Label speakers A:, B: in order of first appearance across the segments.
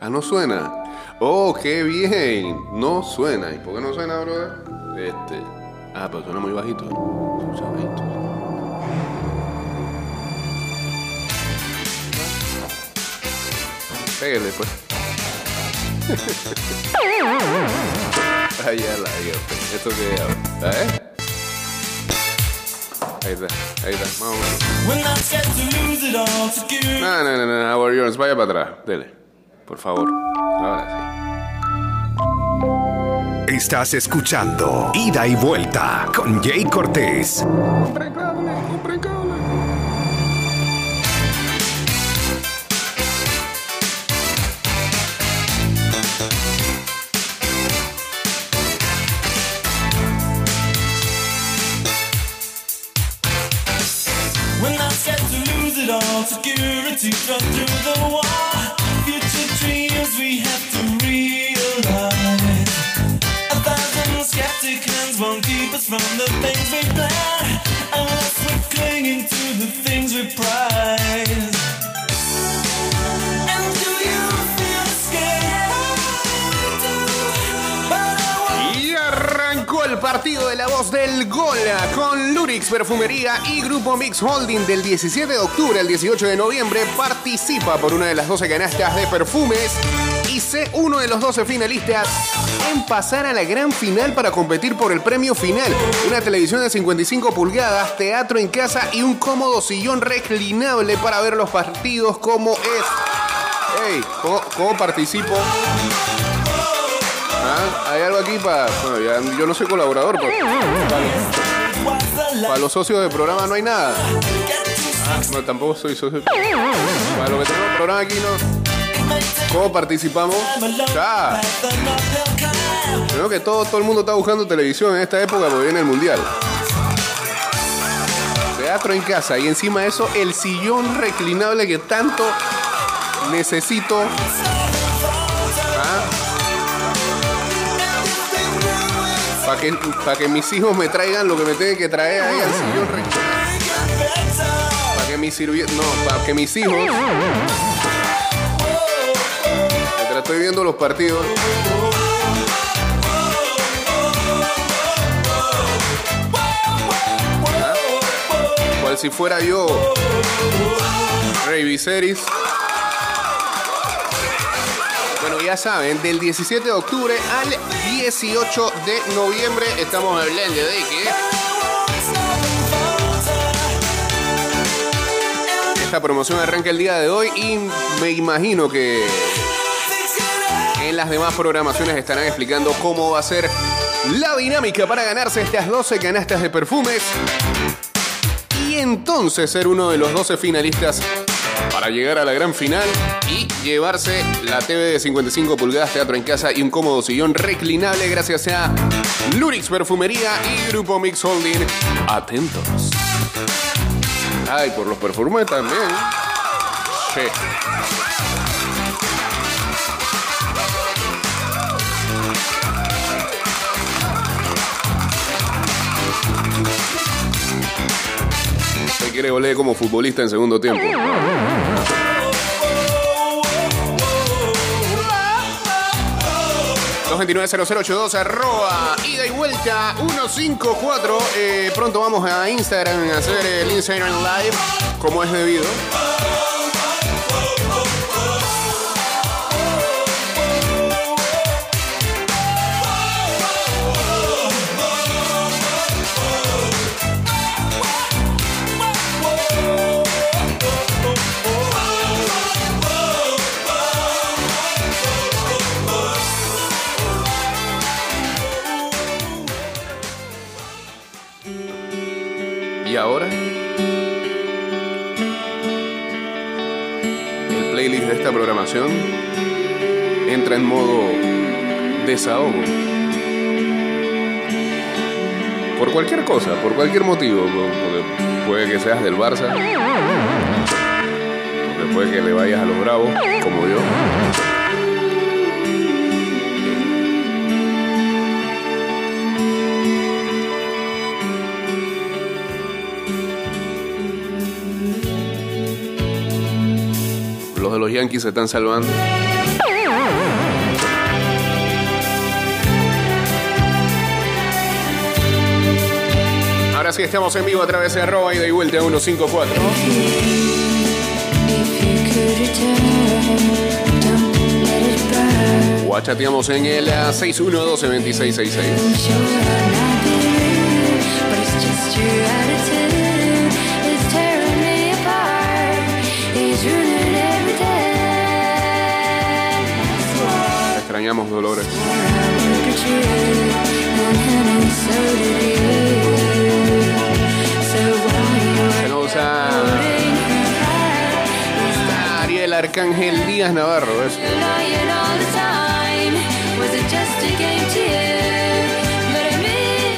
A: Ah, no suena. Oh, qué bien. No suena. ¿Y por qué no suena, brother? Este. Ah, pero suena muy bajito. Pégale, pues. Ahí ya la dio. Esto que. ¿Eh? Ahí está, ahí está, más o menos.
B: When I'm scared to lose it all to give.
A: No, no, no, no, Jones, vaya para atrás. Dele, por favor. Ahora
C: Estás escuchando Ida y Vuelta con Jay Cortés.
B: Through the wall. Future dreams we have to realize. A thousand won't keep us from the things we plan, unless we're clinging to the things we prize.
A: Partido de la voz del gol con Lurix Perfumería y Grupo Mix Holding del 17 de octubre al 18 de noviembre. Participa por una de las 12 canastas de perfumes y sé uno de los 12 finalistas en pasar a la gran final para competir por el premio final. Una televisión de 55 pulgadas, teatro en casa y un cómodo sillón reclinable para ver los partidos como es. Hey, ¿cómo, cómo participo? Ah, Hay algo aquí para. Bueno, yo no soy colaborador, para los socios del programa no hay nada. Ah, tampoco soy socio. Para lo que tenemos el programa aquí no. ¿Cómo participamos? Creo que todo, todo el mundo está buscando televisión en esta época porque viene el mundial. Teatro en casa y encima de eso el sillón reclinable que tanto necesito. Para que, pa' que mis hijos me traigan lo que me tienen que traer ahí al sillón. Para que mis sirvi- No, para que mis hijos. Mientras estoy viendo los partidos. ¿Ah? Cual si fuera yo. Rey Viserys. Ya saben, del 17 de octubre al 18 de noviembre. Estamos hablando de que esta promoción arranca el día de hoy y me imagino que en las demás programaciones estarán explicando cómo va a ser la dinámica para ganarse estas 12 canastas de perfumes y entonces ser uno de los 12 finalistas para llegar a la gran final y llevarse la TV de 55 pulgadas, teatro en casa y un cómodo sillón reclinable gracias a Lurix Perfumería y Grupo Mix Holding. Atentos. Ay, por los perfumes también. Sí. Quiere golear como futbolista en segundo tiempo. 229-0082 arroba ida y vuelta 154 Eh, pronto vamos a Instagram a hacer el Instagram Live como es debido entra en modo desahogo por cualquier cosa, por cualquier motivo, puede que seas del Barça, porque puede que le vayas a los Bravos, como yo. Los de Yankees se están salvando. Ahora sí estamos en vivo a través de arroba y vuelta 154. O chateamos en el ah, 6112-2666. Extrañamos Dolores. Se nos Ariel Arcángel Díaz Navarro. es-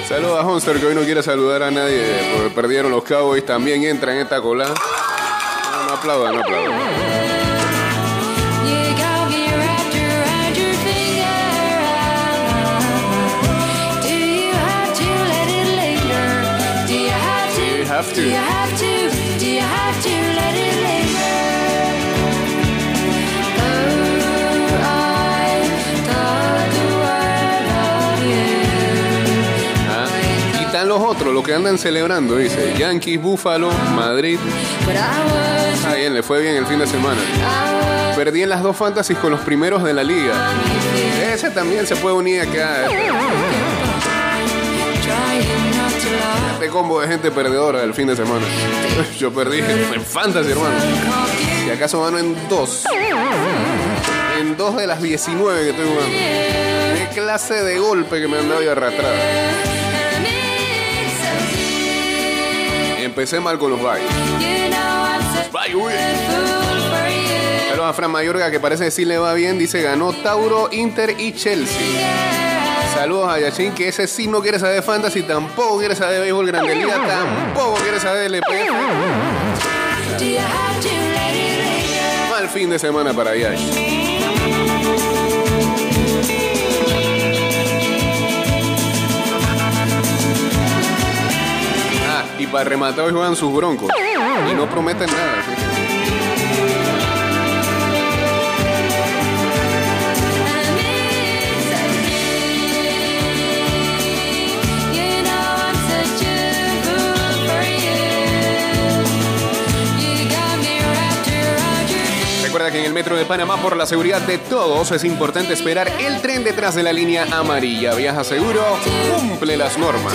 A: Saludos a Honster que hoy no quiere saludar a nadie porque perdieron los Cowboys. También entra en esta cola. No, no aplaudan, no aplaudan.
D: To?
A: Do you have to?
D: Do you have to let it linger? Oh, I thought the world of you.
A: Ah, Y están los otros, los que andan celebrando, dice. Yankees, Buffalo, Madrid. Ah, bien, le fue bien el fin de semana. Perdí en las dos fantasies con los primeros de la liga. Ese también se puede unir acá. Este combo de gente perdedora del fin de semana. Yo perdí en fantasy, hermano. Si acaso gano en dos. En dos de las 19 que estoy jugando. Qué clase de golpe que me han dado y
D: deep.
A: Empecé mal con los
D: you.
A: Saludos a Fran Mayorga que parece que sí le va bien. Dice ganó Tauro, Inter y Chelsea. Saludos a Yachin que ese sí no quiere saber fantasy, tampoco quiere saber de béisbol grande liga, tampoco quiere saber de LP. Mal fin de semana para Yash. Ah, y para rematar hoy juegan sus broncos. Y no prometen nada. así Que en el metro de Panamá, por la seguridad de todos, es importante esperar el tren detrás de la línea amarilla. Viaja seguro, cumple las normas.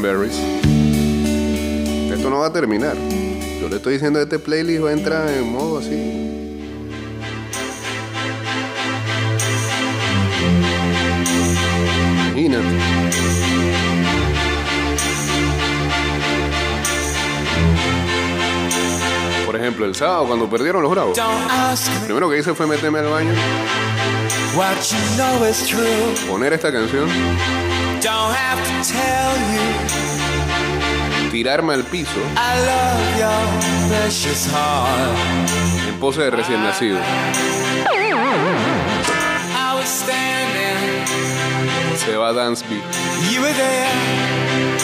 A: Cranberries. Esto no va a terminar. Yo le estoy diciendo este playlist va a entrar en modo así. Imagínate. Por ejemplo, el sábado cuando perdieron los bravos. Lo
B: me
A: primero que hice fue meterme al baño,
B: what you know is true.
A: poner esta canción,
B: Don't have to tell you
A: tirarme al piso
B: I love your precious heart.
A: en pose de recién nacido.
B: I was standing,
A: Se va Dance Beat.
B: you were there.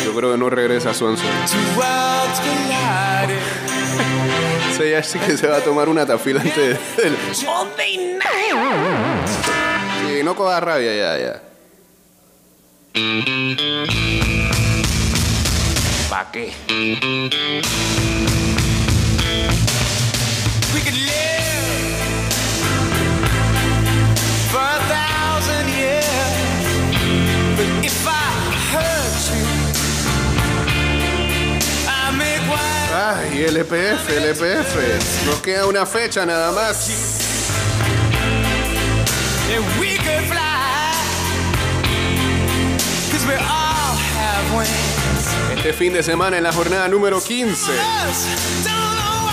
A: Yo creo que no regresa a Swanson.
B: Two worlds collided.
A: Se ya sí que se va a tomar una tafila antes del. Sí, no coja rabia ya, ya. ¿Pa' qué?
B: We could live for a thousand years. But if I hurt you,
A: Y el EPF, el EPF. Nos queda una fecha nada más.
B: And we
A: Este fin de semana en la jornada número 15.
B: Us don't know why.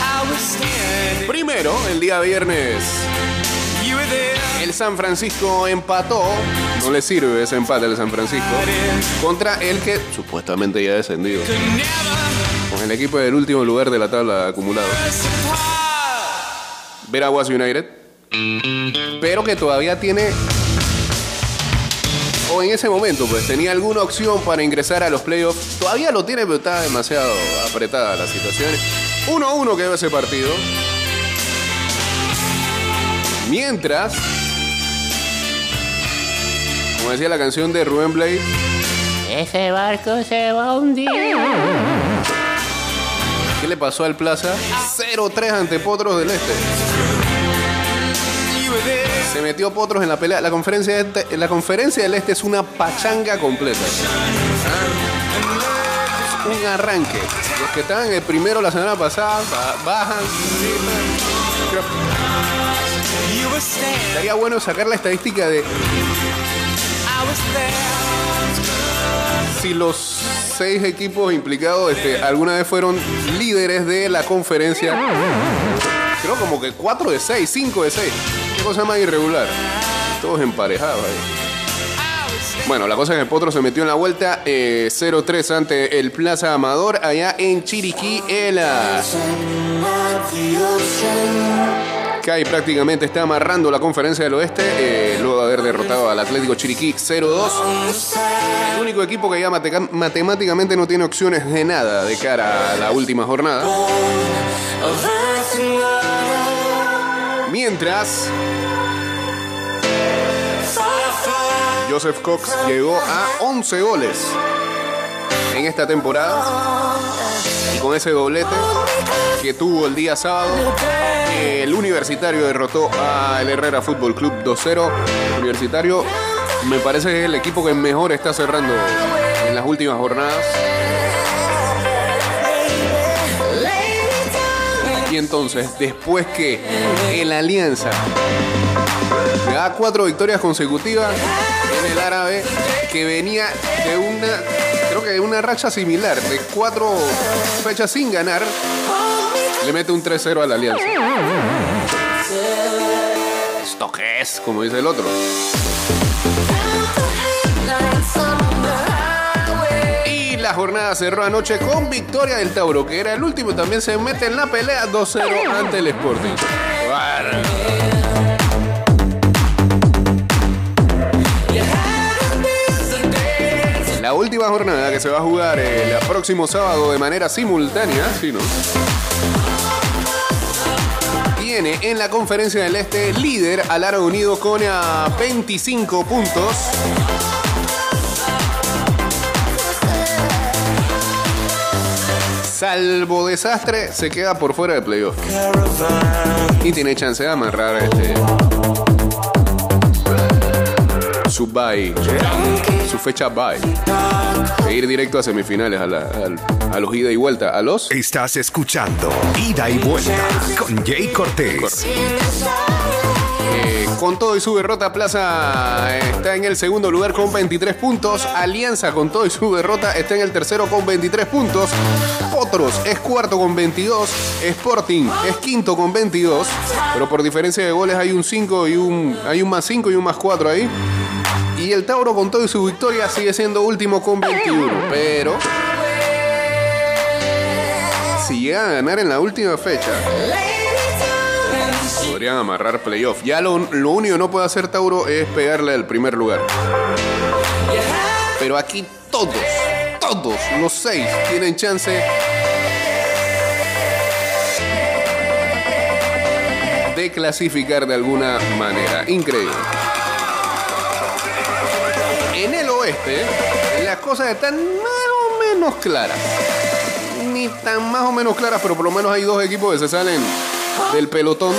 B: I was standing.
A: Primero, el día viernes, el San Francisco empató. No le sirve ese empate al San Francisco. Contra el que supuestamente ya ha descendido. Con el equipo del último lugar de la tabla
B: apart.
A: Veraguas United. Pero que todavía tiene. O en ese momento, pues tenía alguna opción para ingresar a los playoffs. Todavía lo tiene, pero está demasiado apretada la situación. 1-1 quedó ese partido. Mientras. Como decía la canción de Rubén Blade.
E: Ese barco se va a hundir.
A: ¿Qué le pasó al Plaza? 0-3 ante Potros del Este. Se metió Potros en la pelea. La conferencia, de este- la conferencia del Este es una pachanga completa. Ah, un arranque. Los que estaban en el primero la semana pasada ba- bajan. Estaría bueno sacar la estadística de si los seis equipos implicados este, alguna vez fueron líderes de la conferencia. Creo como que 4 de 6, 5 de 6. Qué cosa más irregular. Todos emparejados ahí. Bueno, la cosa es que Potro se metió en la vuelta eh, 0-3 ante el Plaza Amador allá en Chiriquí. El ah, Kai prácticamente está amarrando la conferencia del oeste eh, luego de haber derrotado al Atlético Chiriquí 0-2. El único equipo que ya matemáticamente no tiene opciones de nada de cara a la última jornada. Mientras, Joseph Cox llegó a 11 goles en esta temporada. Y con ese doblete que tuvo el día sábado, el Universitario derrotó al Herrera Fútbol Club 2-0. El Universitario me parece que es el equipo que mejor está cerrando en las últimas jornadas. Y entonces, después que el Alianza le da cuatro victorias consecutivas en el árabe, que venía de una, creo que de una racha similar, de cuatro fechas sin ganar, le mete un 3-0 a la Alianza. ¿Esto qué es? Como dice el otro. La jornada cerró anoche con victoria del Tauro, que era el último. También se mete en la pelea 2-0 ante el Sporting. La última jornada que se va a jugar el próximo sábado de manera simultánea, sí, ¿no? Tiene en la conferencia del Este líder al Aro Unido con a 25 puntos. Salvo desastre, se queda por fuera de playoff. Y tiene chance de amarrar este. Su bye. Su fecha bye. E ir directo a semifinales, a, la- al- a los ida y vuelta. A los.
F: Estás escuchando Ida y Vuelta con Jay Cortés.
A: Eh, con todo y su derrota, Plaza está en el segundo lugar con 23 puntos. Alianza con todo y su derrota está en el tercero con 23 puntos. Potros es cuarto con 22. Sporting es quinto con 22. Pero por diferencia de goles hay un 5 y un. Hay un más 5 y un más 4 ahí. Y el Tauro con todo y su victoria sigue siendo último con 21. Pero. Si llega a ganar en la última fecha, podrían amarrar playoff. Ya lo, lo único que no puede hacer Tauro es pegarle al primer lugar. Pero aquí todos, todos los seis tienen chance de clasificar de alguna manera. Increíble. En el oeste, las cosas están más o menos claras. Ni tan más o menos claras, pero por lo menos hay dos equipos que se salen del pelotón.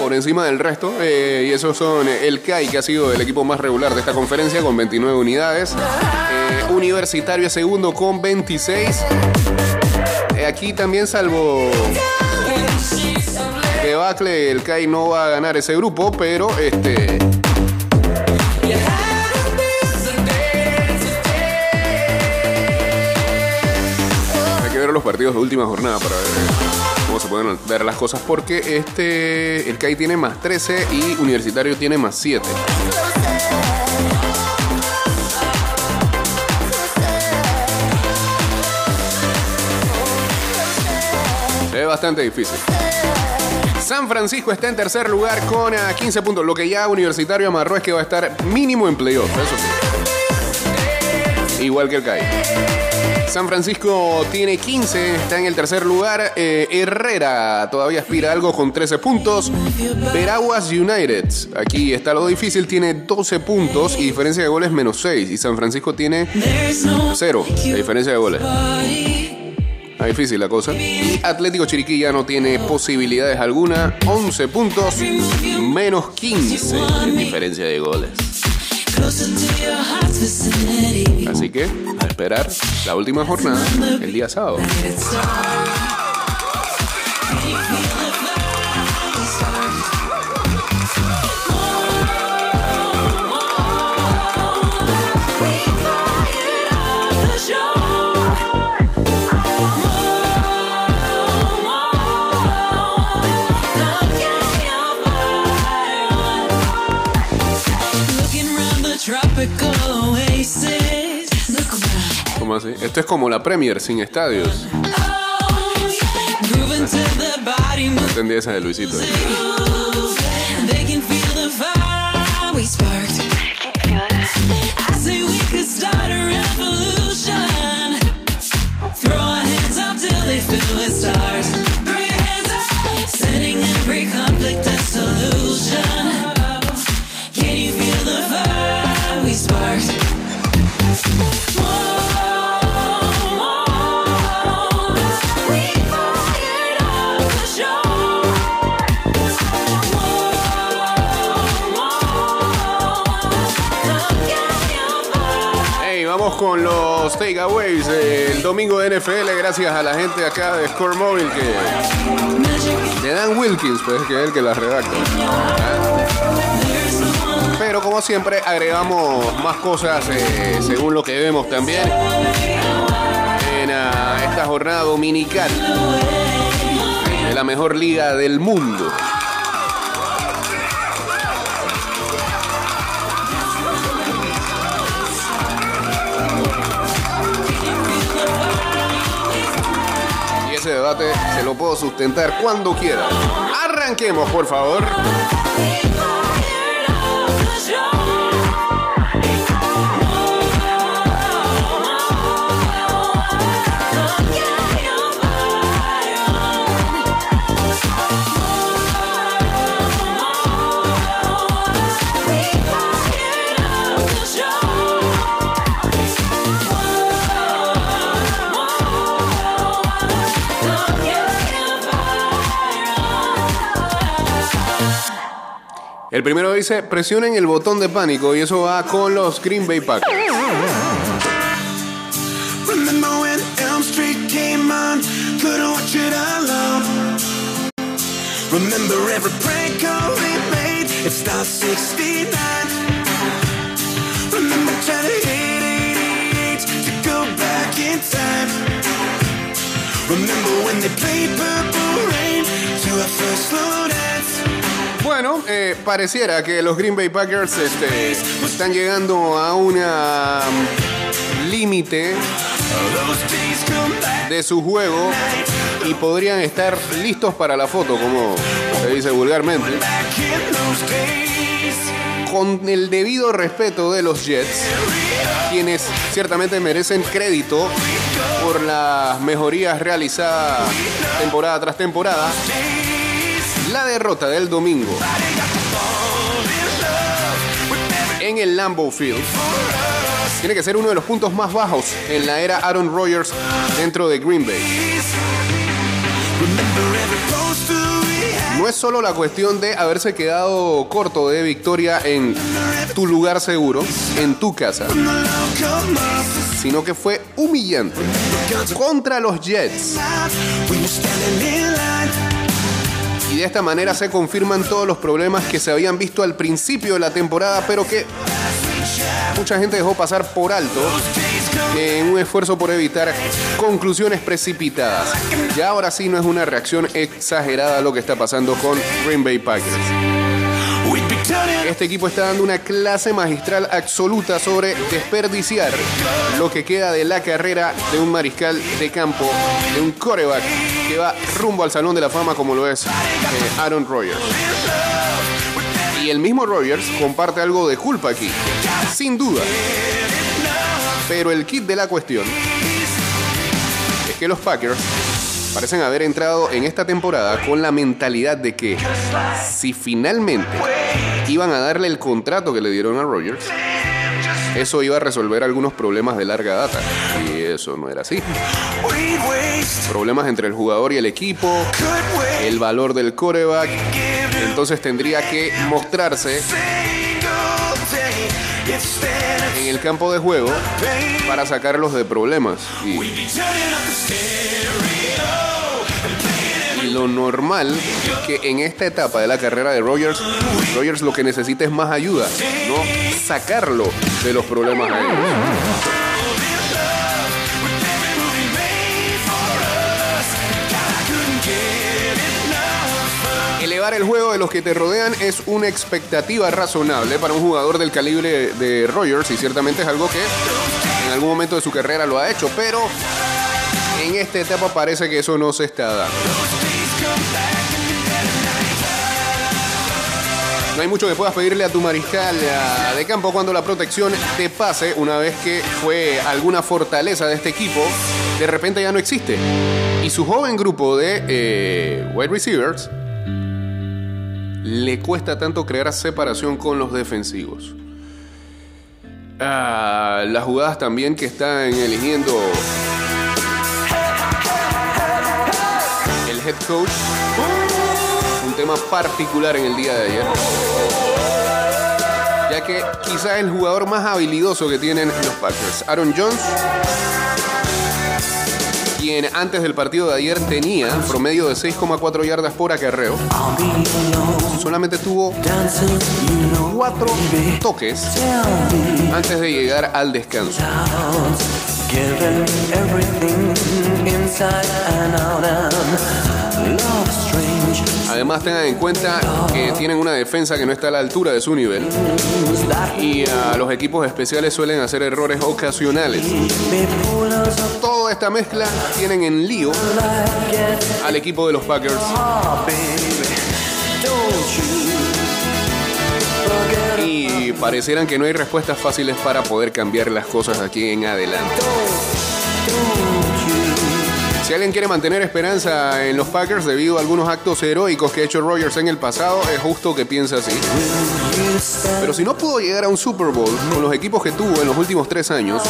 A: Por encima del resto. eh, y esos son eh, el CAI, que ha sido el equipo más regular de esta conferencia, con 29 unidades. Eh, Universitario segundo con 26. Eh, aquí también, salvo que Bacle, el CAI no va a ganar ese grupo, pero este. Hay que ver los partidos de última jornada para ver pueden ver las cosas, porque este el CAI tiene más 13 y Universitario tiene más 7. Se ve bastante difícil. San Francisco está en tercer lugar con ah, 15 puntos. Lo que ya Universitario amarró es que va a estar mínimo en playoff, eso sí. Igual que el CAI. San Francisco tiene 15, está en el tercer lugar. Eh, Herrera todavía aspira algo con 13 puntos. Veraguas United, aquí está lo difícil, tiene 12 puntos y diferencia de goles menos 6. Y San Francisco tiene
D: There's no
A: 0 de diferencia de goles. Está difícil la cosa. Y Atlético Chiriquí ya no tiene posibilidades alguna. 11 puntos, menos 15 en diferencia de goles. Así que a esperar la última jornada el día sábado. ¿Cómo así? Esto es como la Premier sin estadios.
D: Body move.
A: Entendí esa de Luisito.
D: They
A: de NFL. Gracias a la gente acá de Score Mobile que. De Dan Wilkins, pues, que es el que las redacta. Pero como siempre, agregamos más cosas eh, según lo que vemos también en ah, esta jornada dominical de la mejor liga del mundo. Se lo puedo sustentar cuando quiera. Arranquemos, por favor. El primero dice, presionen el botón de pánico y eso va con los Green Bay Packers.
G: Remember when Elm Street came on? Couldn't watch it alone. Remember every prank call we made? It starts 69. Remember trying to hit 88 to go back in time. Remember when they played Purple Rain to our first slow?
A: Bueno, eh, pareciera que los Green Bay Packers este, están llegando a una mm, límite de su juego y podrían estar listos para la foto, como se dice vulgarmente, con el debido respeto de los Jets, quienes ciertamente merecen crédito por las mejorías realizadas temporada tras temporada. La derrota del domingo en el Lambeau Field tiene que ser uno de los puntos más bajos en la era Aaron Rodgers dentro de Green Bay. No es solo la cuestión de haberse quedado corto de victoria en tu lugar seguro, en tu casa, sino que fue humillante contra los Jets. De esta manera se confirman todos los problemas que se habían visto al principio de la temporada, pero que mucha gente dejó pasar por alto en un esfuerzo por evitar conclusiones precipitadas. Ya ahora sí no es una reacción exagerada lo que está pasando con Green Bay Packers. Este equipo está dando una clase magistral absoluta sobre desperdiciar lo que queda de la carrera de un mariscal de campo, de un coreback que va rumbo al Salón de la Fama como lo es eh, Aaron Rodgers. Y el mismo Rodgers comparte algo de culpa aquí, sin duda. Pero el kit de la cuestión es que los Packers parecen haber entrado en esta temporada con la mentalidad de que si finalmente iban a darle el contrato que le dieron a Rodgers, eso iba a resolver algunos problemas de larga data. Y eso no era así. Problemas entre el jugador y el equipo, el valor del coreback. Entonces tendría que mostrarse en el campo de juego para sacarlos de problemas. Lo normal que en esta etapa de la carrera de Rodgers, Rodgers lo que necesita es más ayuda, no sacarlo de los problemas. Elevar el juego de los que te rodean es una expectativa razonable para un jugador del calibre de Rodgers y ciertamente es algo que en algún momento de su carrera lo ha hecho, pero en esta etapa parece que eso no se está dando. No hay mucho que puedas pedirle a tu mariscal de campo cuando la protección te pase una vez que fue alguna fortaleza de este equipo, de repente ya no existe. Y su joven grupo de eh, wide receivers le cuesta tanto crear separación con los defensivos. Ah, las jugadas también que están eligiendo el head coach tema particular en el día de ayer. Ya que quizás el jugador más habilidoso que tienen los Packers, Aaron Jones, quien antes del partido de ayer tenía promedio de 6,4 yardas por acarreo, solamente tuvo cuatro toques antes de llegar al descanso. Además tengan en cuenta que tienen una defensa que no está a la altura de su nivel. Y ah, los equipos especiales suelen hacer errores ocasionales. Toda esta mezcla tienen en lío al equipo de los Packers parecieran que no hay respuestas fáciles para poder cambiar las cosas aquí en adelante. Si alguien quiere mantener esperanza en los Packers debido a algunos actos heroicos que ha hecho Rogers en el pasado, es justo que piense así. Pero si no pudo llegar a un Super Bowl con los equipos que tuvo en los últimos tres años,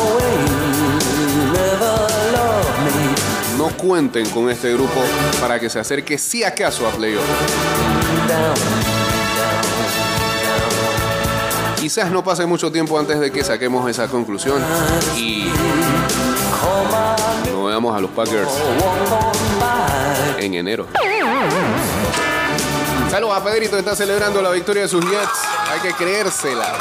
A: no cuenten con este grupo para que se acerque si acaso a playoff. Quizás no pase mucho tiempo antes de que saquemos esa conclusión y no veamos a los Packers en enero. Saludos a Pedrito que está celebrando la victoria de sus Jets. Hay que creérsela.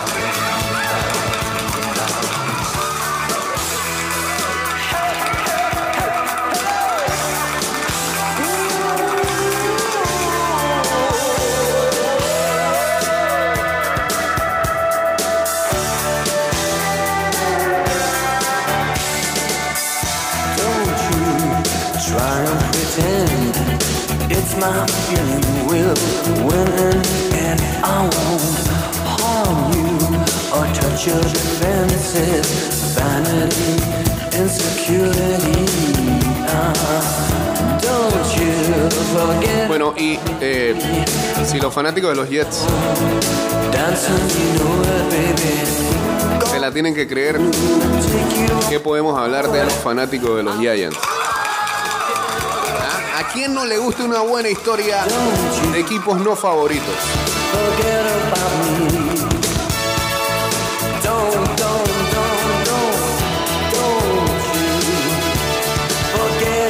B: It's my feeling will win and I won't harm you or touch your defenses. Vanity, insecurity. Uh, don't you forget
A: Bueno, y eh, si los fanáticos de los Jets se la tienen que creer, ¿qué podemos hablar de los fanáticos de los Giants? ¿Ah? ¿A quién no le gusta una buena historia de equipos no favoritos?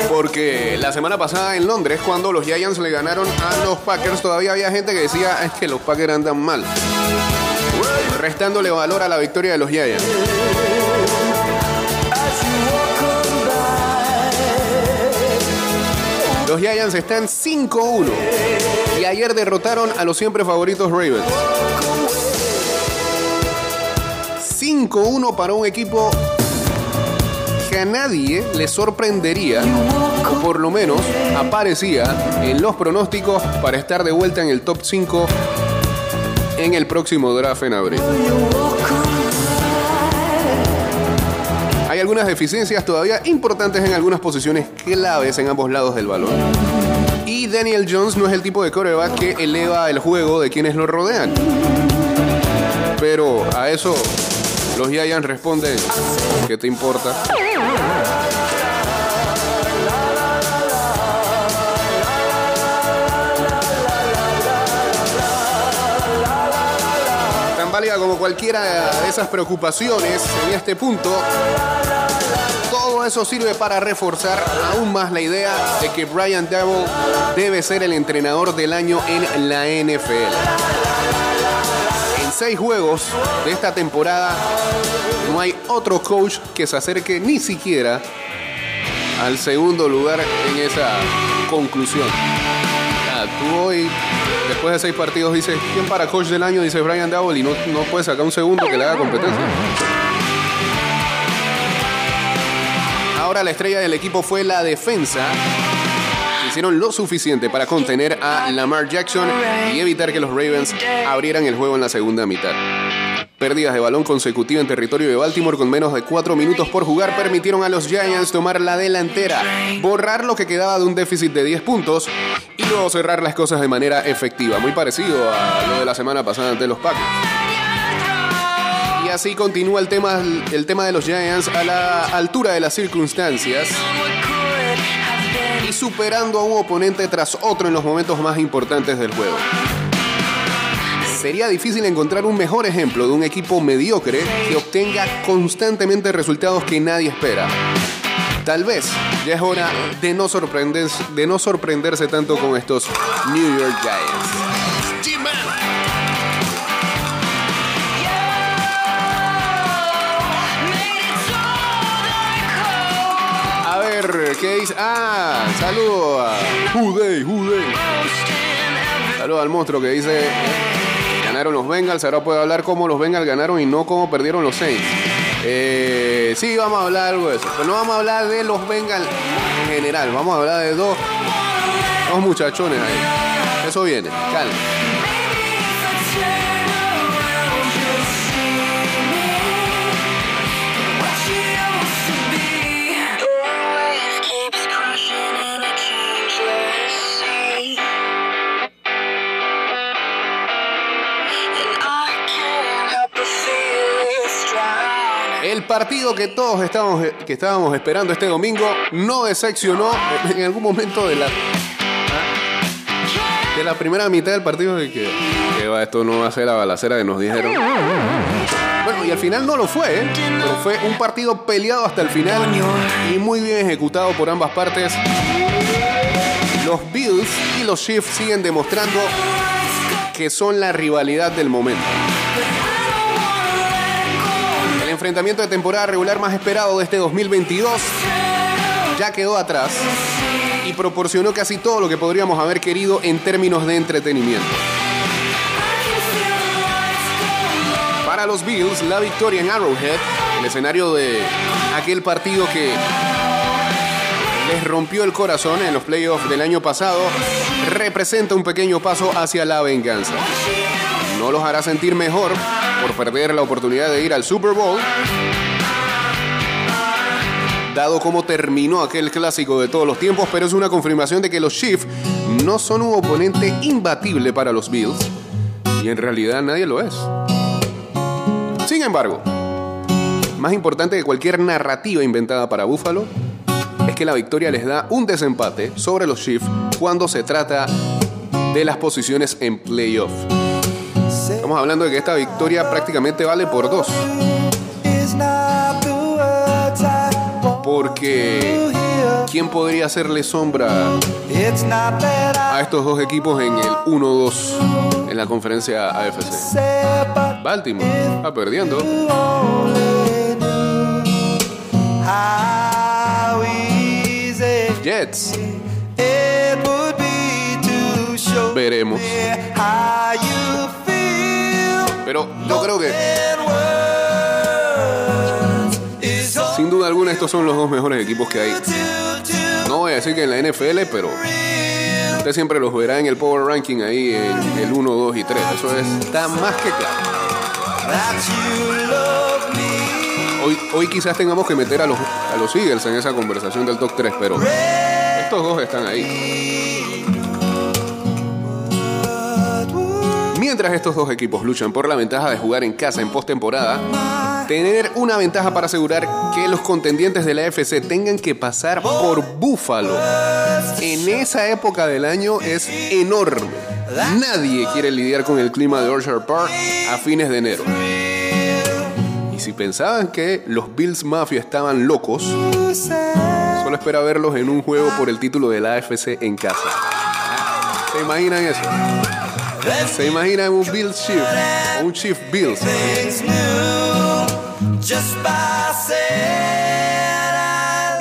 A: Porque la semana pasada en Londres, cuando los Giants le ganaron a los Packers, todavía había gente que decía es que los Packers andan mal. Restándole valor a la victoria de los Giants. Los Giants están 5-1 y ayer derrotaron a los siempre favoritos Ravens. 5-1 para un equipo que a nadie le sorprendería, por lo menos aparecía en los pronósticos para estar de vuelta en el top 5 en el próximo draft en abril. Algunas deficiencias todavía importantes en algunas posiciones claves en ambos lados del balón. Y Daniel Jones no es el tipo de coreback que eleva el juego de quienes lo rodean. Pero a eso los Giants responden, ¿qué te importa? Tan válida como cualquiera de esas preocupaciones en este punto, eso sirve para reforzar aún más la idea de que Brian Double debe ser el entrenador del año en la NFL. En seis juegos de esta temporada no hay otro coach que se acerque ni siquiera al segundo lugar en esa conclusión. Ah, tú hoy, después de seis partidos, dices, ¿quién para coach del año? Dice Brian Double y no, no puedes sacar un segundo que le haga competencia. Ahora la estrella del equipo fue la defensa. Hicieron lo suficiente para contener a Lamar Jackson y evitar que los Ravens abrieran el juego en la segunda mitad. Pérdidas de balón consecutiva en territorio de Baltimore con menos de cuatro minutos por jugar permitieron a los Giants tomar la delantera, borrar lo que quedaba de un déficit de 10 puntos y luego cerrar las cosas de manera efectiva, muy parecido a lo de la semana pasada ante los Packers. Así continúa el tema, el tema de los Giants a la altura de las circunstancias y superando a un oponente tras otro en los momentos más importantes del juego. Sería difícil encontrar un mejor ejemplo de un equipo mediocre que obtenga constantemente resultados que nadie espera. Tal vez ya es hora de no, sorprenderse, de no sorprenderse tanto con estos New York Giants. Ver, ¿qué dice? Ah, saludo a Juday, Juday. Saludo al monstruo que dice ganaron los Bengals. Ahora puedo hablar cómo los Bengals ganaron y no cómo perdieron los Saints. Eh, sí, vamos a hablar algo de eso. Pero no vamos a hablar de los Bengals en general. Vamos a hablar de dos, dos muchachones ahí. Eso viene, calma. El partido que todos estábamos, esperando este domingo no decepcionó en algún momento de la, de la primera mitad del partido de que, que va, esto no va a ser la balacera que nos dijeron. Bueno, y al final no lo fue, ¿eh? pero fue un partido peleado hasta el final y muy bien ejecutado por ambas partes. Los Bills y los Chiefs siguen demostrando que son la rivalidad del momento. Enfrentamiento de temporada regular más esperado de este 2022 ya quedó atrás y proporcionó casi todo lo que podríamos haber querido en términos de entretenimiento. Para los Bills, la victoria en Arrowhead, el escenario de aquel partido que les rompió el corazón en los playoffs del año pasado, representa un pequeño paso hacia la venganza. No los hará sentir mejor por perder la oportunidad de ir al Super Bowl, dado cómo terminó aquel clásico de todos los tiempos, pero es una confirmación de que los Chiefs no son un oponente imbatible para los Bills, y en realidad nadie lo es. Sin embargo, más importante que cualquier narrativa inventada para Buffalo, es que la victoria les da un desempate sobre los Chiefs cuando se trata de las posiciones en playoff. Estamos hablando de que esta victoria prácticamente vale por dos. Porque. ¿quién podría hacerle sombra a estos dos equipos en el 1-2 en la conferencia AFC? Baltimore está perdiendo. Jets, veremos. Pero yo creo que sin duda alguna estos son los dos mejores equipos que hay. No voy a decir que en la NFL, pero usted siempre los verá en el Power Ranking ahí en el 1, 2 y 3. Eso está más que claro. Hoy, hoy quizás tengamos que meter a los, a los Eagles en esa conversación del top 3, pero estos dos están ahí. Mientras estos dos equipos luchan por la ventaja de jugar en casa en postemporada, tener una ventaja para asegurar que los contendientes de la FC tengan que pasar por Buffalo en esa época del año es enorme. Nadie quiere lidiar con el clima de Orchard Park a fines de enero. Y si pensaban que los Bills Mafia estaban locos, solo espera verlos en un juego por el título de la AFC en casa. ¿Se imaginan eso? ¿Se imaginan un Bills Chief o un Chief
B: I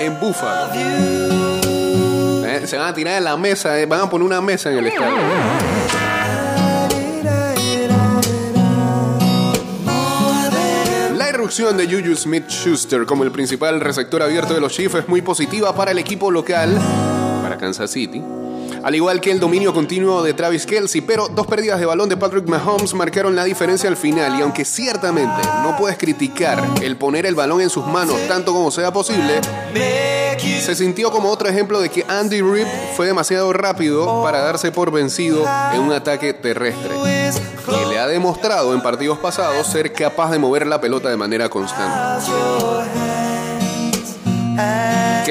A: En Buffalo. Eh, Se van a tirar en la mesa, eh, van a poner una mesa en el estadio. De Juju Smith-Schuster como el principal receptor abierto de los Chiefs es muy positiva para el equipo local, para Kansas City. Al igual que el dominio continuo de Travis Kelsey, pero dos pérdidas de balón de Patrick Mahomes marcaron la diferencia al final. Y aunque ciertamente no puedes criticar el poner el balón en sus manos tanto como sea posible, se sintió como otro ejemplo de que Andy Reid fue demasiado rápido para darse por vencido en un ataque terrestre. Y le ha demostrado en partidos pasados ser capaz de mover la pelota de manera constante.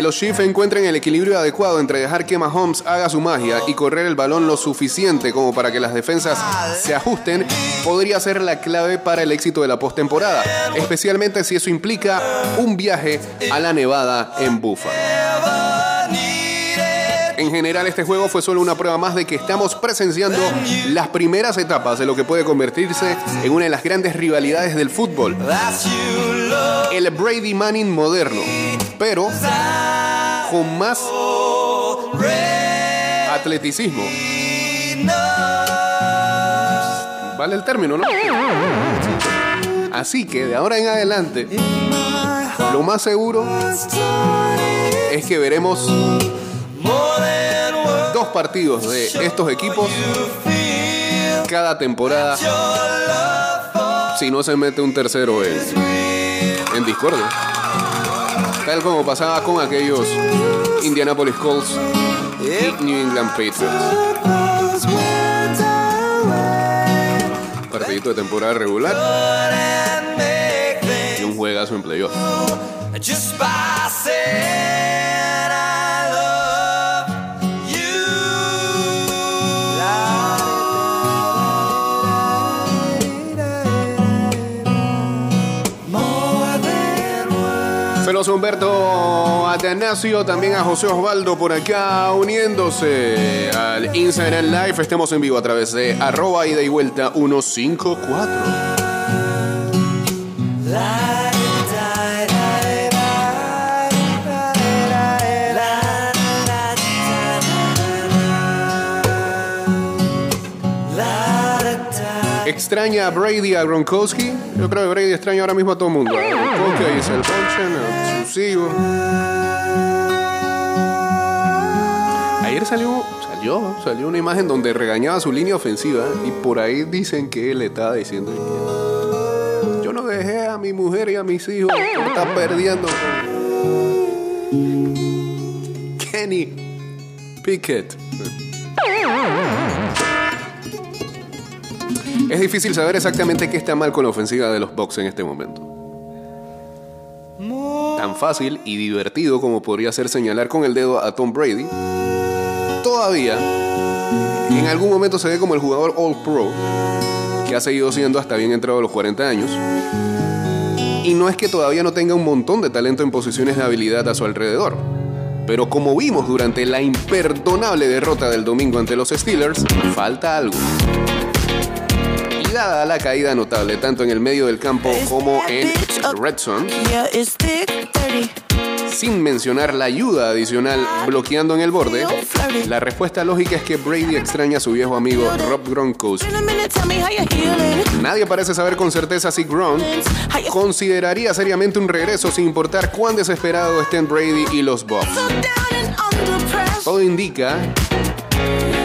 A: Los Chiefs encuentren el equilibrio adecuado entre dejar que Mahomes haga su magia y correr el balón lo suficiente como para que las defensas se ajusten podría ser la clave para el éxito de la postemporada, especialmente si eso implica un viaje a la Nevada en Buffalo. En general, este juego fue solo una prueba más de que estamos presenciando las primeras etapas de lo que puede convertirse en una de las grandes rivalidades del fútbol, el Brady Manning moderno, pero con más atleticismo. Vale el término, ¿no? Así que de ahora en adelante, lo más seguro es que veremos dos partidos de estos equipos cada temporada si no se mete un tercero en, en discordia. Tal como pasaba con aquellos Indianapolis Colts y New England Patriots. Partidito de temporada regular y un juegazo en playoff. Humberto Atanasio, también a José Osvaldo por acá uniéndose al Instagram Live. Estemos en vivo a través de arroba ida y vuelta 154. ¿Extraña a Brady a Gronkowski? Yo creo que Brady extraña ahora mismo a todo el mundo. Gronkowski, a Giselle Bonchen, a sus hijos. Ayer salió, salió, salió una imagen donde regañaba su línea ofensiva y por ahí dicen que él estaba diciendo yo no dejé a mi mujer y a mis hijos por estar perdiendo Kenny Pickett. Es difícil saber exactamente qué está mal con la ofensiva de los Bucks en este momento. tan fácil y divertido como podría ser señalar con el dedo a Tom Brady, todavía en algún momento se ve como el jugador All Pro, que ha seguido siendo hasta bien entrado a los 40 años. Y no es que todavía no tenga un montón de talento en posiciones de habilidad a su alrededor. Pero como vimos durante la imperdonable derrota del domingo ante los Steelers, falta algo. Y dada la caída notable tanto en el medio del campo como en Red Zone, sin mencionar la ayuda adicional bloqueando en el borde, la respuesta lógica es que Brady extraña a su viejo amigo Rob Gronkowski. Nadie parece saber con certeza si Gronk consideraría seriamente un regreso sin importar cuán desesperado estén Brady y los Bucks. Todo indica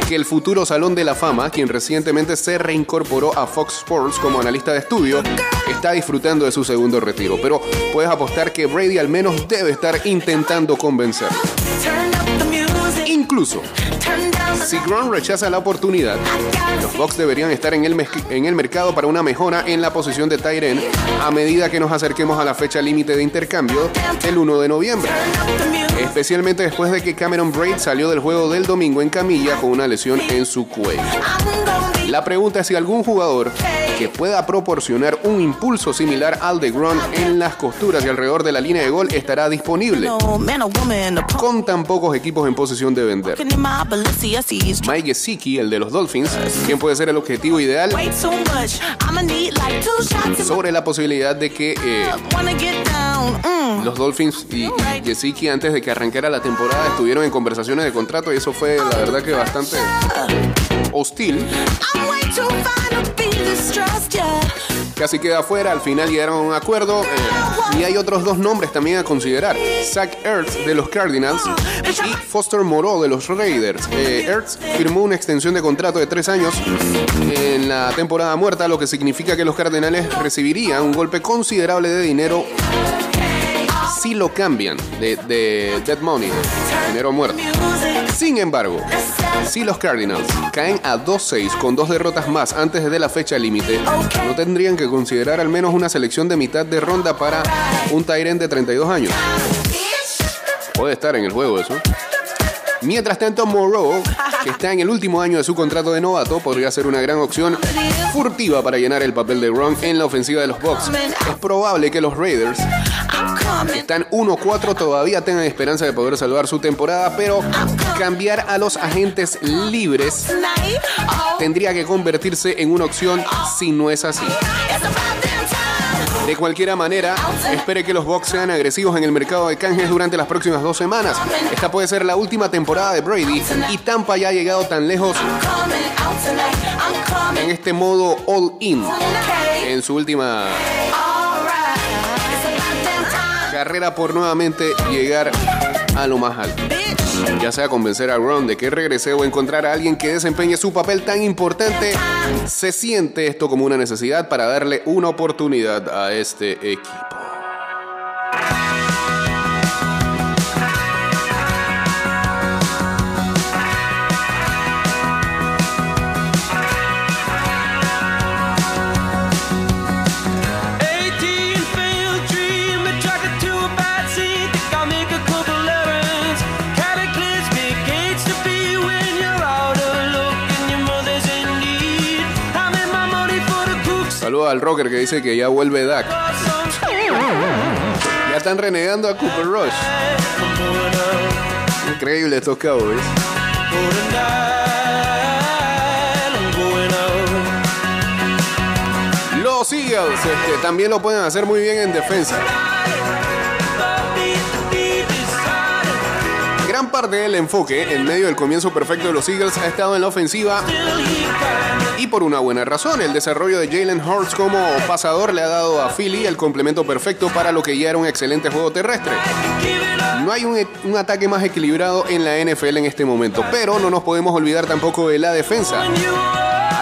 A: que el futuro Salón de la Fama, quien recientemente se reincorporó a Fox Sports como analista de estudio, está disfrutando de su segundo retiro. Pero puedes apostar que Brady al menos debe estar intentando convencer.
G: Turn up the music.
A: Incluso, si Gronk rechaza la oportunidad, los Bucks deberían estar en el, en el mercado para una mejora en la posición de Tyren a medida que nos acerquemos a la fecha límite de intercambio el 1 de noviembre. Especialmente después de que Cameron Braid salió del juego del domingo en camilla con una lesión en su cuello. La pregunta es si algún jugador que pueda proporcionar un impulso similar al de Gronk en las costuras y alrededor de la línea de gol estará disponible, con tan pocos equipos en posición de vender. Mike Gesicki, el de los Dolphins, quien puede ser el objetivo ideal sobre la posibilidad de que eh.
G: Mm.
A: los Dolphins y, y Gesicki antes de que arrancara la temporada estuvieron en conversaciones de contrato y eso fue la verdad que bastante hostil. Casi queda afuera, al final llegaron a un acuerdo eh, y hay otros dos nombres también a considerar. Zach Ertz de los Cardinals y Foster Moreau de los Raiders. Eh, Ertz firmó una extensión de contrato de tres años en la temporada muerta, lo que significa que los Cardenales recibirían un golpe considerable de dinero si lo cambian de, de dead money, dinero muerto. Sin embargo, si los Cardinals caen a 2-6 con dos derrotas más antes de la fecha límite, no tendrían que considerar al menos una selección de mitad de ronda para un Tyrant de 32 años. Puede estar en el juego eso. Mientras tanto, Moreau, que está en el último año de su contrato de novato, podría ser una gran opción furtiva para llenar el papel de Gronk en la ofensiva de los Bucks. Es probable que los Raiders Están 1-4, todavía tengan esperanza de poder salvar su temporada, pero cambiar a los agentes libres tendría que convertirse en una opción si no es así. De cualquier manera, espere que los Bucks sean agresivos en el mercado de canjes durante las próximas dos semanas. Esta puede ser la última temporada de Brady y Tampa ya ha llegado tan lejos en este modo all-in en su última carrera por nuevamente llegar a lo más alto. Ya sea convencer a Ron de que regrese o encontrar a alguien que desempeñe su papel tan importante, se siente esto como una necesidad para darle una oportunidad a este equipo. Al rocker que dice que ya vuelve Dak. Ya están renegando a Cooper Rush. Increíble estos Cowboys. Los Eagles este, también lo pueden hacer muy bien en defensa. Parte del enfoque en medio del comienzo perfecto de los Eagles ha estado en la ofensiva y por una buena razón. El desarrollo de Jalen Hurts como pasador le ha dado a Philly el complemento perfecto para lo que ya era un excelente juego terrestre. No hay un, un ataque más equilibrado en la NFL en este momento, pero no nos podemos olvidar tampoco de la defensa.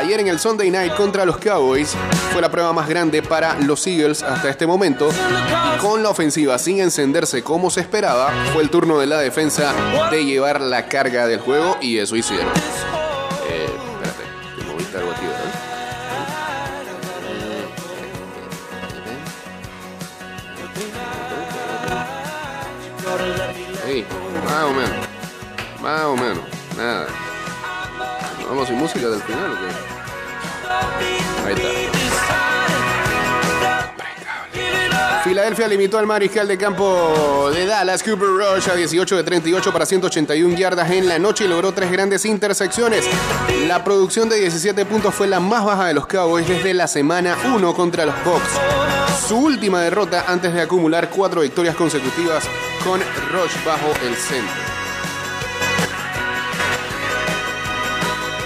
A: Ayer en el Sunday Night contra los Cowboys fue la prueba más grande para los Eagles hasta este momento. Y con la ofensiva sin encenderse como se esperaba, fue el turno de la defensa de llevar la carga del juego y eso hicieron. Eh, espérate, que moviste algo aquí, ¿verdad? Sí, más o menos. Más o menos. Nada. Vamos sin música del final o? Ahí está. Filadelfia limitó al mariscal de campo de Dallas, Cooper Rush, a 18 de 38 para 181 yardas en la noche y logró tres grandes intersecciones. La producción de 17 puntos fue la más baja de los Cowboys desde la semana 1 contra los Bucks. Su última derrota antes de acumular cuatro victorias consecutivas con Rush bajo el centro.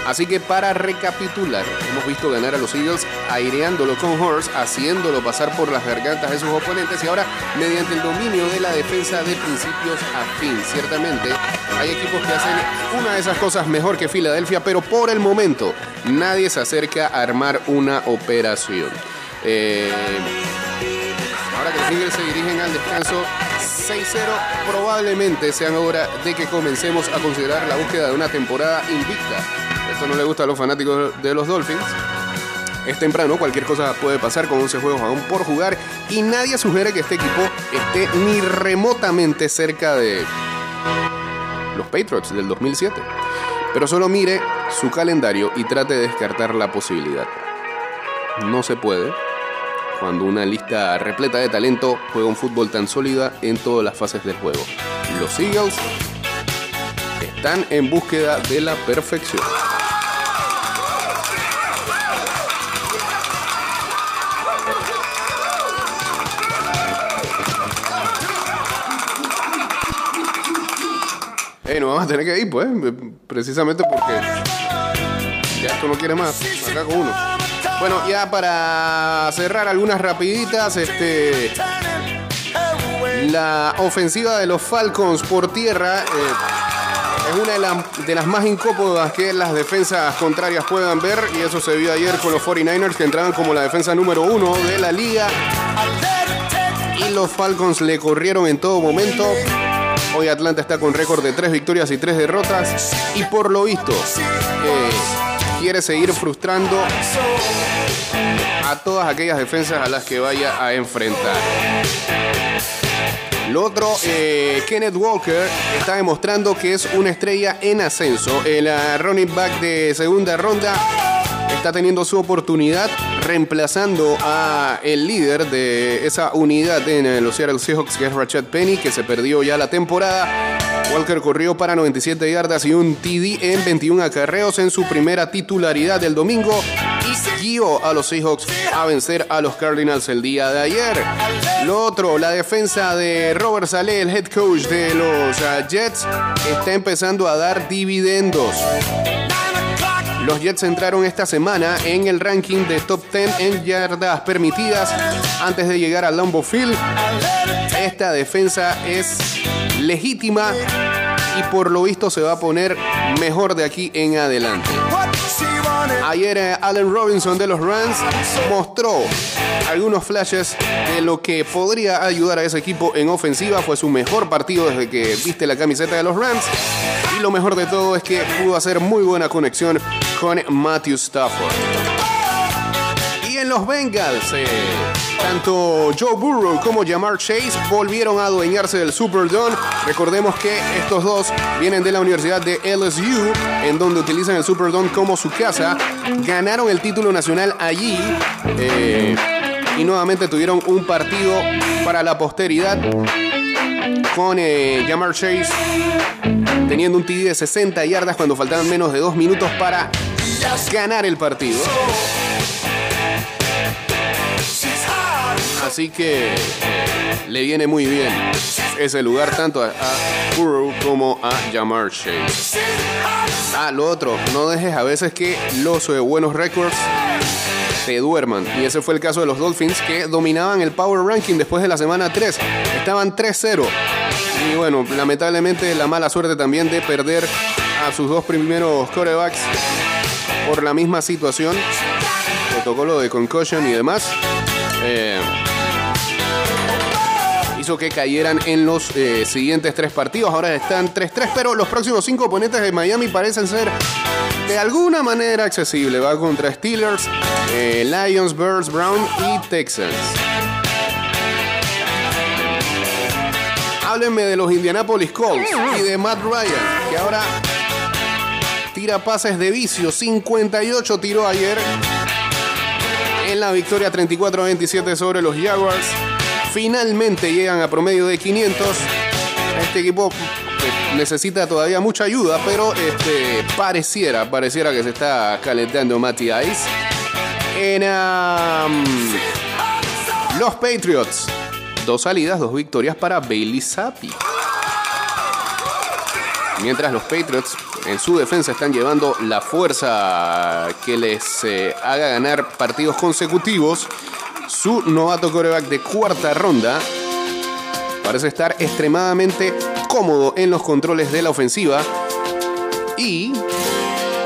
A: Así que para recapitular, hemos visto ganar a los Eagles aireándolo con Horse, haciéndolo pasar por las gargantas de sus oponentes y ahora mediante el dominio de la defensa de principios a fin. Ciertamente hay equipos que hacen una de esas cosas mejor que Filadelfia, pero por el momento nadie se acerca a armar una operación. Eh, Ahora que los Eagles se dirigen al descanso 6-0, probablemente sean hora de que comencemos a considerar la búsqueda de una temporada invicta. Esto no le gusta a los fanáticos de los Dolphins. Es temprano, cualquier cosa puede pasar con 11 juegos aún por jugar y nadie sugiere que este equipo esté ni remotamente cerca de los Patriots del 2007. Pero solo mire su calendario y trate de descartar la posibilidad. No se puede, cuando una lista repleta de talento juega un fútbol tan sólida en todas las fases del juego. Los Eagles están en búsqueda de la perfección. No vamos a tener que ir, pues, precisamente porque ya esto no quiere más. Acá con uno. Bueno, ya para cerrar algunas rapiditas, este la ofensiva de los Falcons por tierra eh, es una de, de las más incómodas que las defensas contrarias puedan ver y eso se vio ayer con los 49ers que entraban como la defensa número uno de la liga y los Falcons le corrieron en todo momento. Hoy Atlanta está con récord de tres victorias y tres derrotas y por lo visto eh, quiere seguir frustrando a todas aquellas defensas a las que vaya a enfrentar. Lo otro, eh, Kenneth Walker está demostrando que es una estrella en ascenso. El ah, running back de segunda ronda está teniendo su oportunidad reemplazando a el líder de esa unidad en eh, los Seattle Seahawks, que es Rashad Penny, que se perdió ya la temporada. Walker corrió para 97 yardas y un TD en 21 acarreos en su primera titularidad del domingo y guió a los Seahawks a vencer a los Cardinals el día de ayer. Lo otro, la defensa de Robert Saleh, el head coach de los ah, Jets, está empezando a dar dividendos. Los Jets entraron esta semana en el ranking de top 10 en yardas permitidas antes de llegar al Lambeau Field. Esta defensa es legítima y por lo visto se va a poner mejor de aquí en adelante. Ayer eh, Allen Robinson de los Rams mostró algunos flashes de lo que podría ayudar a ese equipo en ofensiva. Fue su mejor partido desde que viste la camiseta de los Rams. Y lo mejor de todo es que pudo hacer muy buena conexión con Matthew Stafford. En los Bengals, tanto Joe Burrow como Jamar Chase volvieron a adueñarse del Superdome. Recordemos que estos dos vienen de la Universidad de LSU, en donde utilizan el Superdome como su casa. Ganaron el título nacional allí. eh, y nuevamente tuvieron un partido para la posteridad con eh, Jamar Chase teniendo un TD de 60 yardas cuando faltaban menos de dos minutos para ganar el partido. Así que eh, le viene muy bien ese lugar tanto a, Burrow como a Jamar Chase. Ah, lo otro, no dejes a veces que los eh, buenos récords te duerman. Y ese fue el caso de los Dolphins que dominaban el Power Ranking después de la semana 3. Estaban 3-0. Y bueno, lamentablemente la mala suerte también de perder a sus dos primeros corebacks por la misma situación. Protocolo de concussion y demás. Eh, que cayeran en los eh, siguientes tres partidos. Ahora están 3-3, pero los próximos cinco oponentes de Miami parecen ser de alguna manera accesibles. Va contra Steelers, eh, Lions, Birds, Brown y Texans. Háblenme de los Indianapolis Colts y de Matt Ryan, que ahora tira pases de vicio. 58 tiró ayer en la victoria 34 a 27 sobre los Jaguars. Finalmente llegan a promedio de 500. Este equipo necesita todavía mucha ayuda, pero este, pareciera, pareciera que se está calentando Matty Ice. En los Patriots, dos salidas, dos victorias para Bailey Zappi. Mientras los Patriots en su defensa están llevando la fuerza que les eh, haga ganar partidos consecutivos, su novato coreback de cuarta ronda parece estar extremadamente cómodo en los controles de la ofensiva y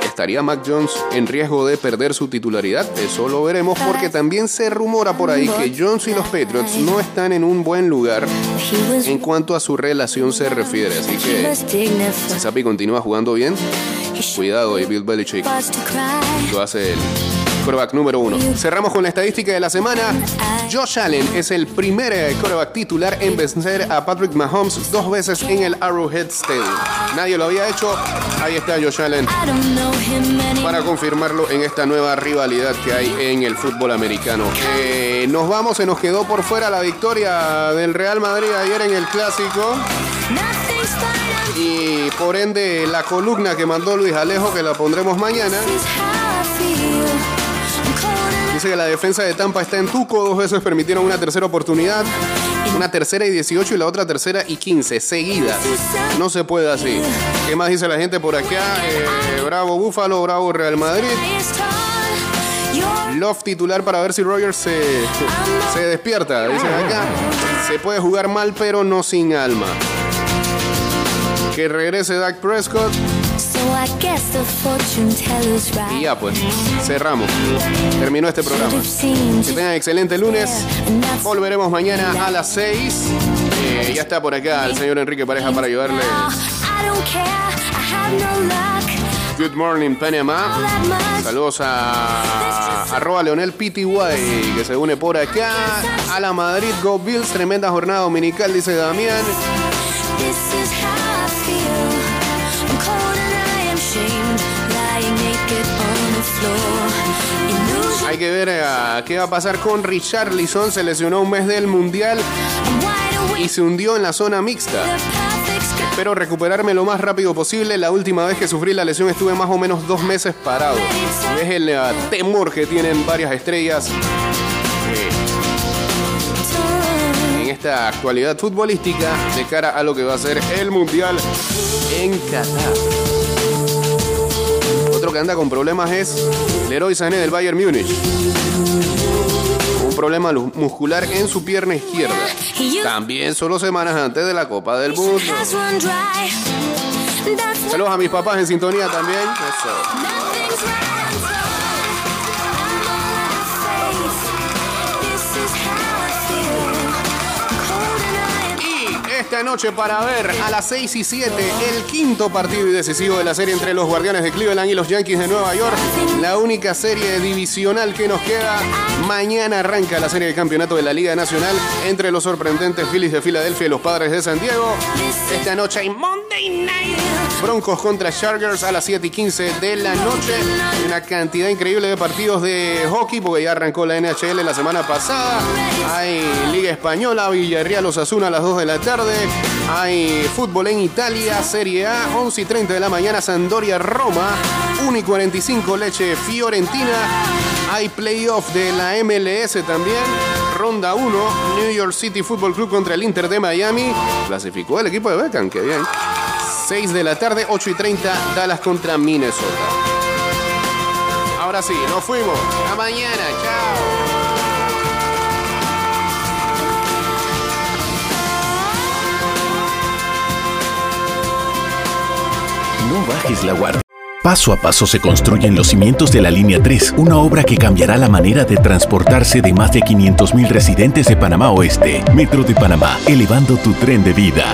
A: estaría Mac Jones en riesgo de perder su titularidad. Eso lo veremos porque también se rumora por ahí que Jones y los Patriots no están en un buen lugar en cuanto a su relación se refiere. Así que si Sapi continúa jugando bien, cuidado y Bill Belichick. lo hace el quarterback número uno. Cerramos con la estadística de la semana. Josh Allen es el primer eh, quarterback titular en vencer a Patrick Mahomes dos veces en el Arrowhead Stadium. Nadie lo había hecho. Ahí está Josh Allen para confirmarlo en esta nueva rivalidad que hay en el fútbol americano. Eh, nos vamos, se nos quedó por fuera la victoria del Real Madrid ayer en el clásico. Y por ende la columna que mandó Luis Alejo, que la pondremos mañana. Que la defensa de Tampa está en tuco, dos veces permitieron una tercera oportunidad, una tercera y 18 y la otra tercera y 15, seguidas. No se puede así. ¿Qué más dice la gente por acá? Eh, bravo Búfalo, bravo Real Madrid. Love titular para ver si Rogers se, se despierta. Dicen acá, se puede jugar mal pero no sin alma. Que regrese Dak Prescott. Y ya pues, cerramos. Terminó este programa. Que tengan excelente lunes. Volveremos mañana a las 6. Eh, ya está por acá el señor Enrique Pareja para ayudarle. Good morning, Panamá. Saludos a arroba Leonel PTY que se une por acá. A la Madrid Go Bills, tremenda jornada dominical, dice Damián. Hay que ver eh, qué va a pasar con Richarlison. Se lesionó un mes del Mundial y se hundió en la zona mixta. Espero recuperarme lo más rápido posible. La última vez que sufrí la lesión estuve más o menos dos meses parado. Es el eh, temor que tienen varias estrellas eh, en esta actualidad futbolística de cara a lo que va a ser el Mundial en Qatar. Otro que anda con problemas es Leroy Sané del Bayern Múnich. Un problema muscular en su pierna izquierda. También solo semanas antes de la Copa del Mundo. Saludos a mis papás en sintonía también. Esta noche para ver a las 6 y 7 el quinto partido y decisivo de la serie entre los Guardianes de Cleveland y los Yankees de Nueva York. La única serie divisional que nos queda. Mañana arranca la serie de campeonato de la Liga Nacional entre los sorprendentes Phillies de Filadelfia y los Padres de San Diego. Esta noche hay Monday Night. Broncos contra Chargers a las 7 y 15 de la noche. Una cantidad increíble de partidos de hockey porque ya arrancó la NHL la semana pasada. Hay Liga Española, Villarreal, Osasuna a las 2 de la tarde. Hay fútbol en Italia, Serie A, 11 y 30 de la mañana, Sandoria, Roma. 1 y 45, Leche, Fiorentina. Hay playoff de la MLS también. Ronda 1, New York City Football Club contra el Inter de Miami. Clasificó el equipo de Beckham, qué bien. 6 de la tarde, 8 y 30, Dallas contra Minnesota. Ahora sí, nos fuimos. A mañana, chao.
F: No bajes la guardia. Paso a paso se construyen los cimientos de la Línea 3, una obra que cambiará la manera de transportarse de más de 500.000 residentes de Panamá Oeste. Metro de Panamá, elevando tu tren de vida.